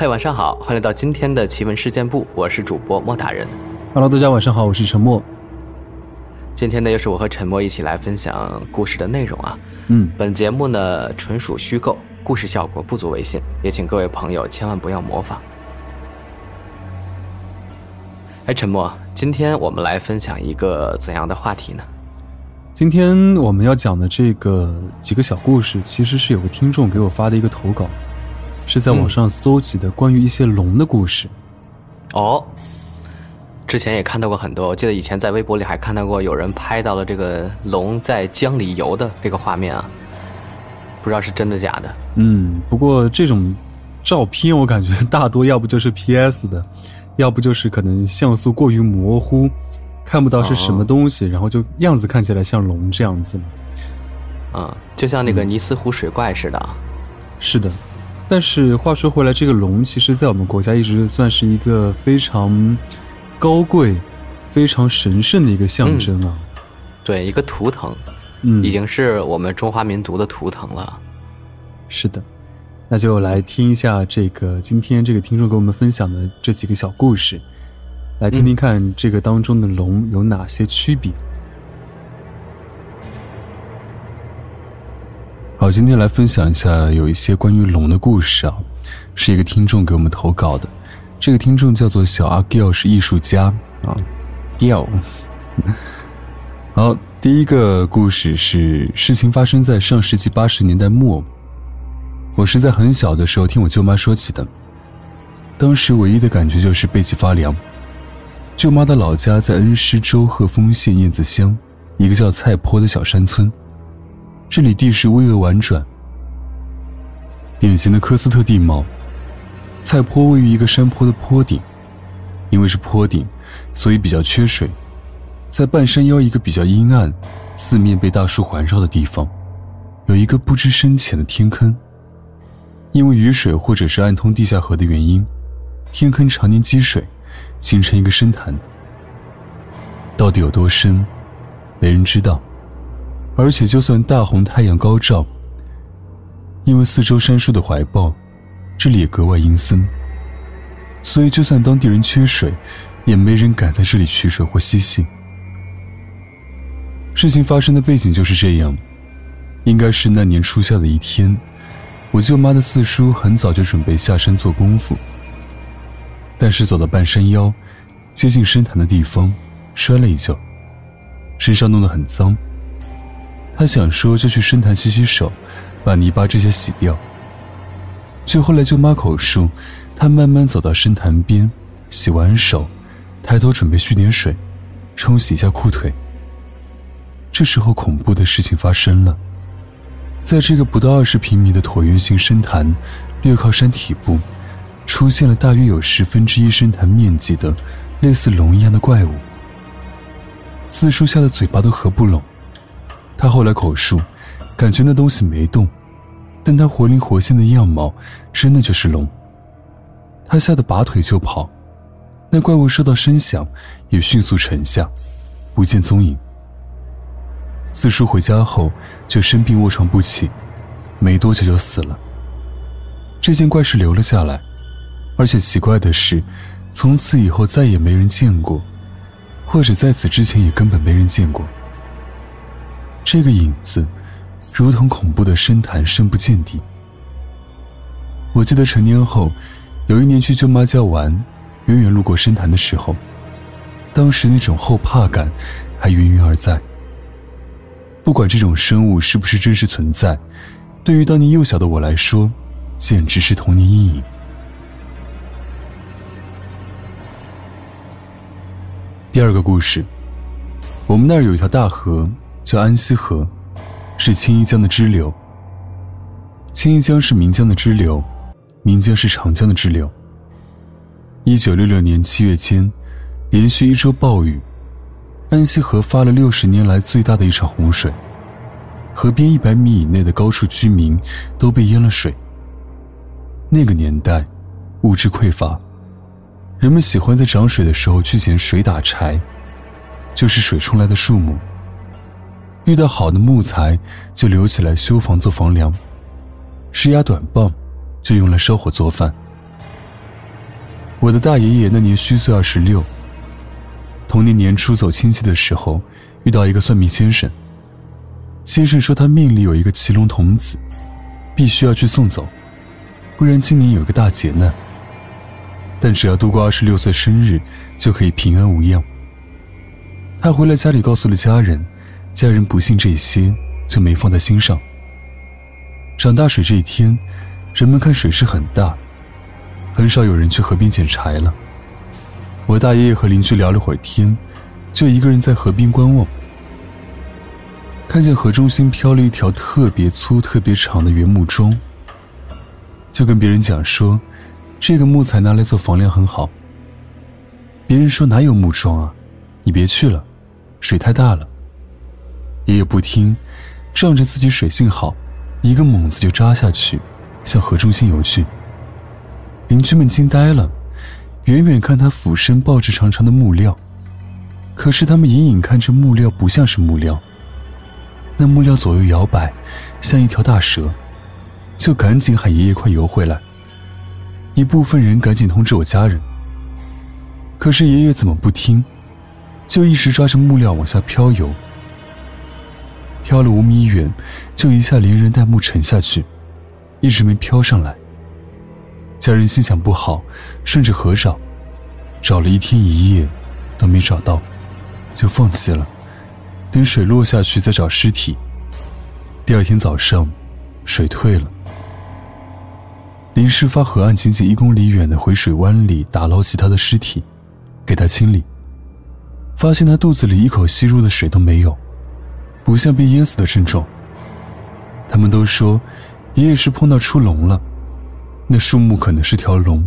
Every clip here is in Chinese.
嗨，晚上好，欢迎来到今天的奇闻事件部，我是主播莫大人。Hello，大家晚上好，我是陈默。今天呢，又是我和陈默一起来分享故事的内容啊。嗯，本节目呢纯属虚构，故事效果不足为信，也请各位朋友千万不要模仿。哎，陈默，今天我们来分享一个怎样的话题呢？今天我们要讲的这个几个小故事，其实是有个听众给我发的一个投稿，是在网上搜集的关于一些龙的故事。哦，之前也看到过很多，我记得以前在微博里还看到过有人拍到了这个龙在江里游的这个画面啊，不知道是真的假的。嗯，不过这种照片我感觉大多要不就是 PS 的，要不就是可能像素过于模糊，看不到是什么东西，然后就样子看起来像龙这样子啊。嗯，就像那个尼斯湖水怪似的啊。是的，但是话说回来，这个龙其实在我们国家一直算是一个非常高贵、非常神圣的一个象征啊。对，一个图腾，嗯，已经是我们中华民族的图腾了。是的，那就来听一下这个今天这个听众给我们分享的这几个小故事，来听听看这个当中的龙有哪些区别。好，今天来分享一下有一些关于龙的故事啊，是一个听众给我们投稿的，这个听众叫做小阿 Gill，是艺术家啊，Gill。好，第一个故事是事情发生在上世纪八十年代末。我是在很小的时候听我舅妈说起的，当时唯一的感觉就是背脊发凉。舅妈的老家在恩施州鹤峰县燕子乡一个叫菜坡的小山村，这里地势巍峨婉转，典型的科斯特地貌。菜坡位于一个山坡的坡顶，因为是坡顶，所以比较缺水。在半山腰一个比较阴暗、四面被大树环绕的地方，有一个不知深浅的天坑。因为雨水或者是暗通地下河的原因，天坑常年积水，形成一个深潭。到底有多深，没人知道。而且就算大红太阳高照，因为四周山树的怀抱，这里也格外阴森。所以就算当地人缺水，也没人敢在这里取水或嬉戏。事情发生的背景就是这样，应该是那年初夏的一天。我舅妈的四叔很早就准备下山做功夫，但是走到半山腰，接近深潭的地方，摔了一跤，身上弄得很脏。他想说就去深潭洗洗手，把泥巴这些洗掉。据后来舅妈口述，他慢慢走到深潭边，洗完手，抬头准备蓄点水，冲洗一下裤腿。这时候，恐怖的事情发生了。在这个不到二十平米的椭圆形深潭，略靠山体部，出现了大约有十分之一深潭面积的类似龙一样的怪物。四叔吓得嘴巴都合不拢。他后来口述，感觉那东西没动，但他活灵活现的样貌，真的就是龙。他吓得拔腿就跑，那怪物受到声响，也迅速沉下，不见踪影。四叔回家后就生病卧床不起，没多久就死了。这件怪事留了下来，而且奇怪的是，从此以后再也没人见过，或者在此之前也根本没人见过。这个影子，如同恐怖的深潭，深不见底。我记得成年后，有一年去舅妈家玩，远远路过深潭的时候，当时那种后怕感还源源而在。不管这种生物是不是真实存在，对于当年幼小的我来说，简直是童年阴影。第二个故事，我们那儿有一条大河，叫安溪河，是青衣江的支流。青衣江是岷江的支流，岷江是长江的支流。一九六六年七月间，连续一周暴雨，安溪河发了六十年来最大的一场洪水，河边一百米以内的高处居民都被淹了水。那个年代，物质匮乏，人们喜欢在涨水的时候去捡水打柴，就是水冲来的树木。遇到好的木材，就留起来修房做房梁；枝丫短棒，就用来烧火做饭。我的大爷爷那年虚岁二十六，同年年初走亲戚的时候，遇到一个算命先生。先生说他命里有一个奇龙童子，必须要去送走。不然今年有个大劫难。但只要度过二十六岁生日，就可以平安无恙。他回来家里告诉了家人，家人不信这些，就没放在心上。涨大水这一天，人们看水势很大，很少有人去河边捡柴了。我大爷爷和邻居聊了会儿天，就一个人在河边观望，看见河中心飘了一条特别粗、特别长的原木桩。就跟别人讲说，这个木材拿来做房梁很好。别人说哪有木桩啊，你别去了，水太大了。爷爷不听，仗着自己水性好，一个猛子就扎下去，向河中心游去。邻居们惊呆了，远远看他俯身抱着长长的木料，可是他们隐隐看着木料不像是木料，那木料左右摇摆，像一条大蛇。就赶紧喊爷爷快游回来。一部分人赶紧通知我家人。可是爷爷怎么不听，就一直抓着木料往下漂游。漂了五米远，就一下连人带木沉下去，一直没漂上来。家人心想不好，顺着河找，找了一天一夜，都没找到，就放弃了。等水落下去再找尸体。第二天早上，水退了。临事发河岸仅仅一公里远的回水湾里打捞起他的尸体，给他清理，发现他肚子里一口吸入的水都没有，不像被淹死的症状。他们都说，爷爷是碰到出龙了，那树木可能是条龙。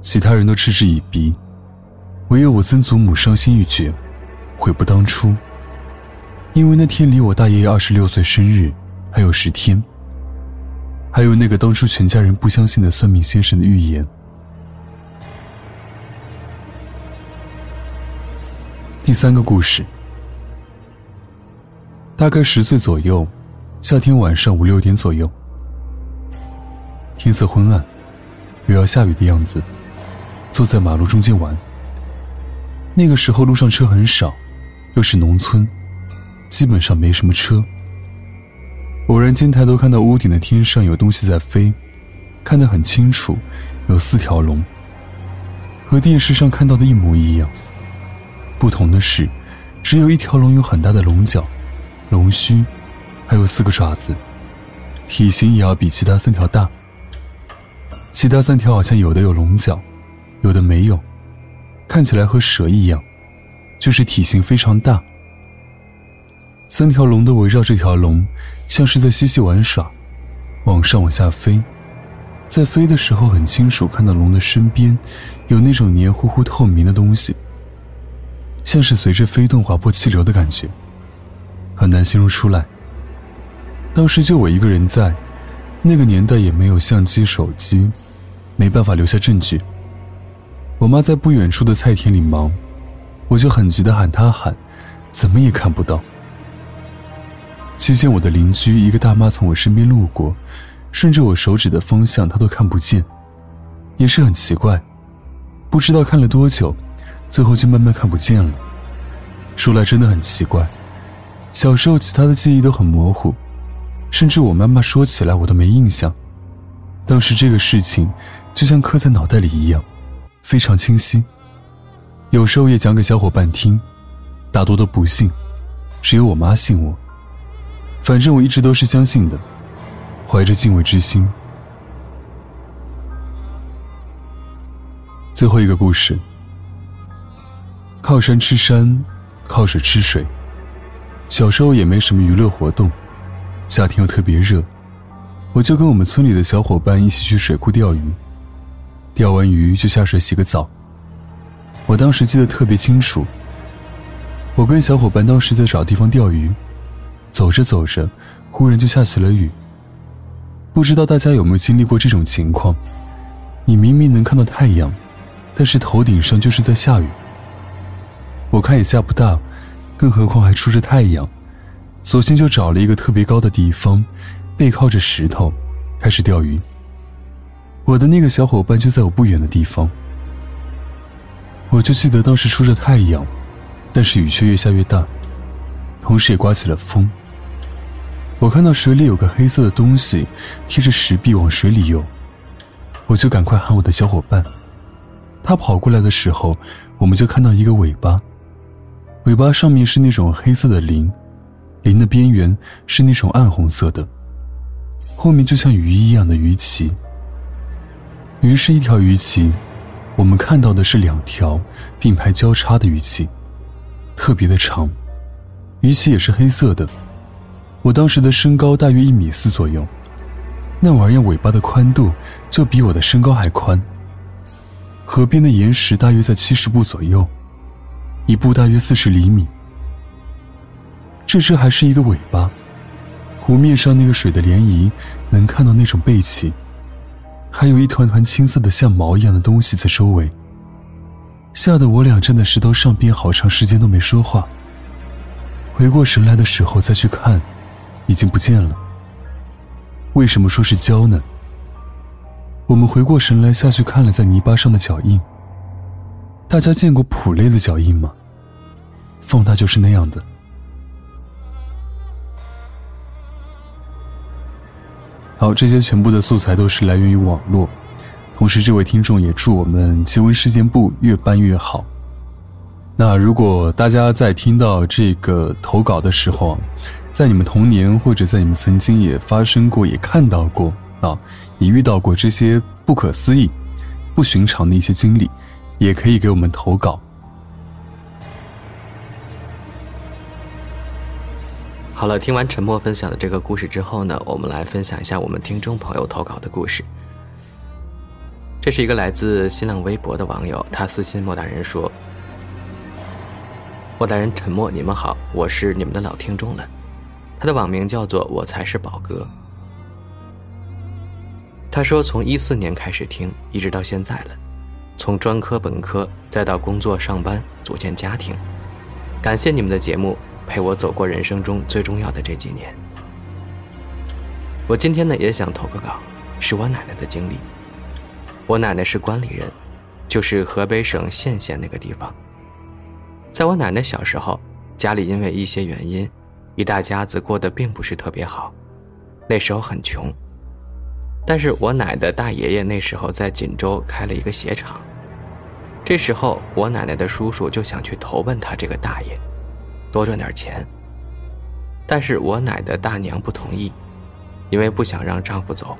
其他人都嗤之以鼻，唯有我曾祖母伤心欲绝，悔不当初。因为那天离我大爷爷二十六岁生日还有十天。还有那个当初全家人不相信的算命先生的预言。第三个故事，大概十岁左右，夏天晚上五六点左右，天色昏暗，有要下雨的样子，坐在马路中间玩。那个时候路上车很少，又是农村，基本上没什么车。偶然间抬头看到屋顶的天上有东西在飞，看得很清楚，有四条龙，和电视上看到的一模一样。不同的是，只有一条龙有很大的龙角、龙须，还有四个爪子，体型也要比其他三条大。其他三条好像有的有龙角，有的没有，看起来和蛇一样，就是体型非常大。三条龙都围绕这条龙，像是在嬉戏玩耍，往上往下飞。在飞的时候，很清楚看到龙的身边有那种黏糊糊透明的东西，像是随着飞动划破气流的感觉，很难形容出来。当时就我一个人在，那个年代也没有相机、手机，没办法留下证据。我妈在不远处的菜田里忙，我就很急的喊她喊，怎么也看不到。期间，我的邻居一个大妈从我身边路过，顺着我手指的方向，她都看不见，也是很奇怪，不知道看了多久，最后就慢慢看不见了。说来真的很奇怪，小时候其他的记忆都很模糊，甚至我妈妈说起来我都没印象，当时这个事情就像刻在脑袋里一样，非常清晰。有时候也讲给小伙伴听，大多都不信，只有我妈信我。反正我一直都是相信的，怀着敬畏之心。最后一个故事：靠山吃山，靠水吃水。小时候也没什么娱乐活动，夏天又特别热，我就跟我们村里的小伙伴一起去水库钓鱼，钓完鱼就下水洗个澡。我当时记得特别清楚，我跟小伙伴当时在找地方钓鱼，走着走着，忽然就下起了雨。不知道大家有没有经历过这种情况？你明明能看到太阳，但是头顶上就是在下雨。我看也下不大，更何况还出着太阳，索性就找了一个特别高的地方。背靠着石头，开始钓鱼。我的那个小伙伴就在我不远的地方。我就记得当时出着太阳，但是雨却越下越大，同时也刮起了风。我看到水里有个黑色的东西贴着石壁往水里游，我就赶快喊我的小伙伴。他跑过来的时候，我们就看到一个尾巴，尾巴上面是那种黑色的鳞，鳞的边缘是那种暗红色的。后面就像鱼一样的鱼鳍，鱼是一条鱼鳍，我们看到的是两条并排交叉的鱼鳍，特别的长，鱼鳍也是黑色的。我当时的身高大约一米四左右，那玩意尾巴的宽度就比我的身高还宽。河边的岩石大约在七十步左右，一步大约四十厘米。这只还是一个尾巴。湖面上那个水的涟漪，能看到那种背鳍，还有一团团青色的像毛一样的东西在周围。吓得我俩站在石头上边好长时间都没说话。回过神来的时候再去看，已经不见了。为什么说是胶呢？我们回过神来下去看了在泥巴上的脚印。大家见过普类的脚印吗？放大就是那样的。好，这些全部的素材都是来源于网络。同时，这位听众也祝我们奇闻事件部越办越好。那如果大家在听到这个投稿的时候，在你们童年或者在你们曾经也发生过、也看到过啊，也遇到过这些不可思议、不寻常的一些经历，也可以给我们投稿。好了，听完沉默分享的这个故事之后呢，我们来分享一下我们听众朋友投稿的故事。这是一个来自新浪微博的网友，他私信莫大人说：“莫大人沉默，你们好，我是你们的老听众了。”他的网名叫做“我才是宝哥”。他说：“从一四年开始听，一直到现在了，从专科、本科，再到工作、上班，组建家庭，感谢你们的节目。”陪我走过人生中最重要的这几年。我今天呢也想投个稿，是我奶奶的经历。我奶奶是关里人，就是河北省献县那个地方。在我奶奶小时候，家里因为一些原因，一大家子过得并不是特别好，那时候很穷。但是我奶的大爷爷那时候在锦州开了一个鞋厂，这时候我奶奶的叔叔就想去投奔他这个大爷。多赚点钱，但是我奶的大娘不同意，因为不想让丈夫走。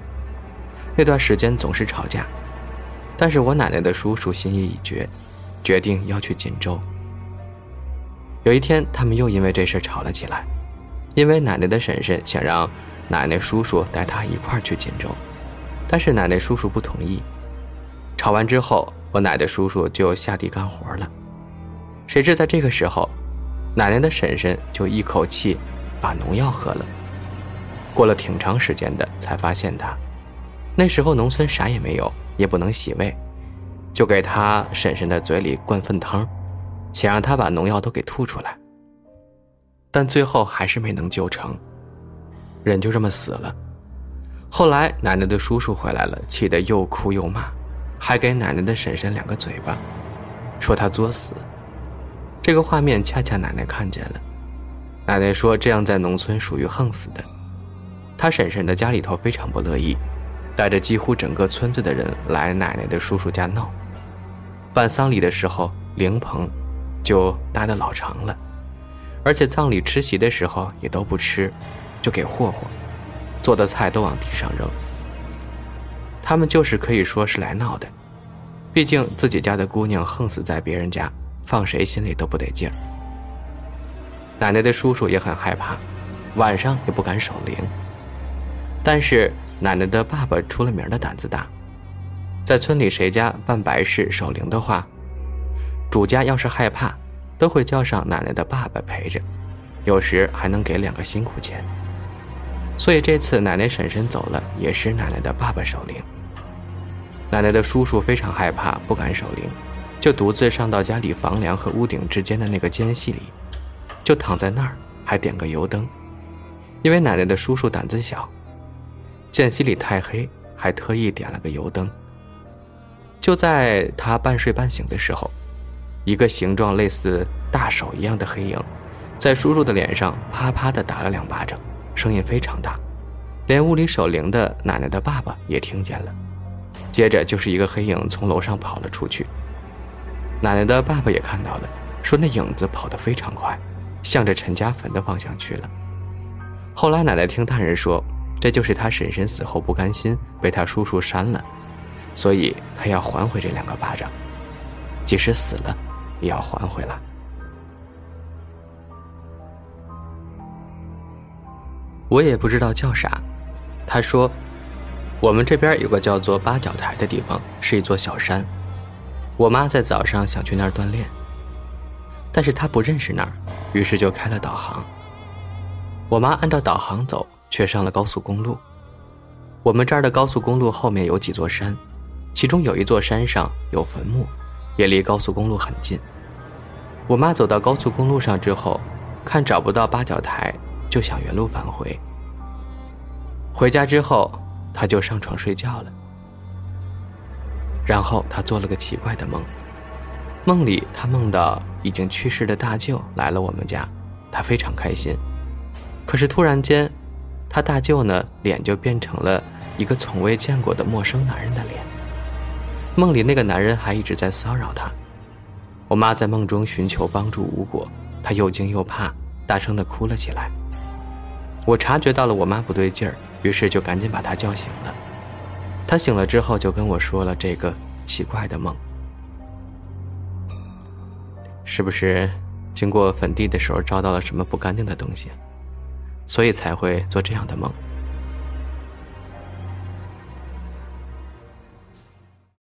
那段时间总是吵架，但是我奶奶的叔叔心意已决，决定要去锦州。有一天，他们又因为这事吵了起来，因为奶奶的婶婶想让奶奶叔叔带她一块儿去锦州，但是奶奶叔叔不同意。吵完之后，我奶奶叔叔就下地干活了。谁知在这个时候。奶奶的婶婶就一口气把农药喝了，过了挺长时间的才发现他。那时候农村啥也没有，也不能洗胃，就给他婶婶的嘴里灌粪汤，想让他把农药都给吐出来。但最后还是没能救成，人就这么死了。后来奶奶的叔叔回来了，气得又哭又骂，还给奶奶的婶婶两个嘴巴，说他作死。这个画面恰恰奶奶看见了，奶奶说这样在农村属于横死的。她婶婶的家里头非常不乐意，带着几乎整个村子的人来奶奶的叔叔家闹。办丧礼的时候，灵棚就搭的老长了，而且葬礼吃席的时候也都不吃，就给霍霍，做的菜都往地上扔。他们就是可以说是来闹的，毕竟自己家的姑娘横死在别人家。放谁心里都不得劲儿。奶奶的叔叔也很害怕，晚上也不敢守灵。但是奶奶的爸爸出了名的胆子大，在村里谁家办白事守灵的话，主家要是害怕，都会叫上奶奶的爸爸陪着，有时还能给两个辛苦钱。所以这次奶奶婶婶走了，也是奶奶的爸爸守灵。奶奶的叔叔非常害怕，不敢守灵，就独自上到家里房梁和屋顶之间的那个间隙里，就躺在那儿，还点个油灯，因为奶奶的叔叔胆子小，间隙里太黑，还特意点了个油灯。就在他半睡半醒的时候，一个形状类似大手一样的黑影，在叔叔的脸上啪啪的打了两巴掌。声音非常大，连屋里守灵的奶奶的爸爸也听见了。接着就是一个黑影从楼上跑了出去，奶奶的爸爸也看到了，说那影子跑得非常快，向着陈家坟的方向去了。后来奶奶听大人说，这就是他婶婶死后不甘心被他叔叔扇了，所以他要还回这两个巴掌，即使死了，也要还回来。我也不知道叫啥，他说，我们这边有个叫做八角台的地方，是一座小山。我妈在早上想去那儿锻炼，但是她不认识那儿，于是就开了导航。我妈按照导航走，却上了高速公路。我们这儿的高速公路后面有几座山，其中有一座山上有坟墓，也离高速公路很近。我妈走到高速公路上之后，看找不到八角台。就想原路返回。回家之后，他就上床睡觉了。然后他做了个奇怪的梦，梦里他梦到已经去世的大舅来了我们家，他非常开心。可是突然间，他大舅呢脸就变成了一个从未见过的陌生男人的脸。梦里那个男人还一直在骚扰他。我妈在梦中寻求帮助无果，她又惊又怕，大声的哭了起来。我察觉到了我妈不对劲儿，于是就赶紧把他叫醒了。他醒了之后就跟我说了这个奇怪的梦，是不是经过坟地的时候招到了什么不干净的东西，所以才会做这样的梦？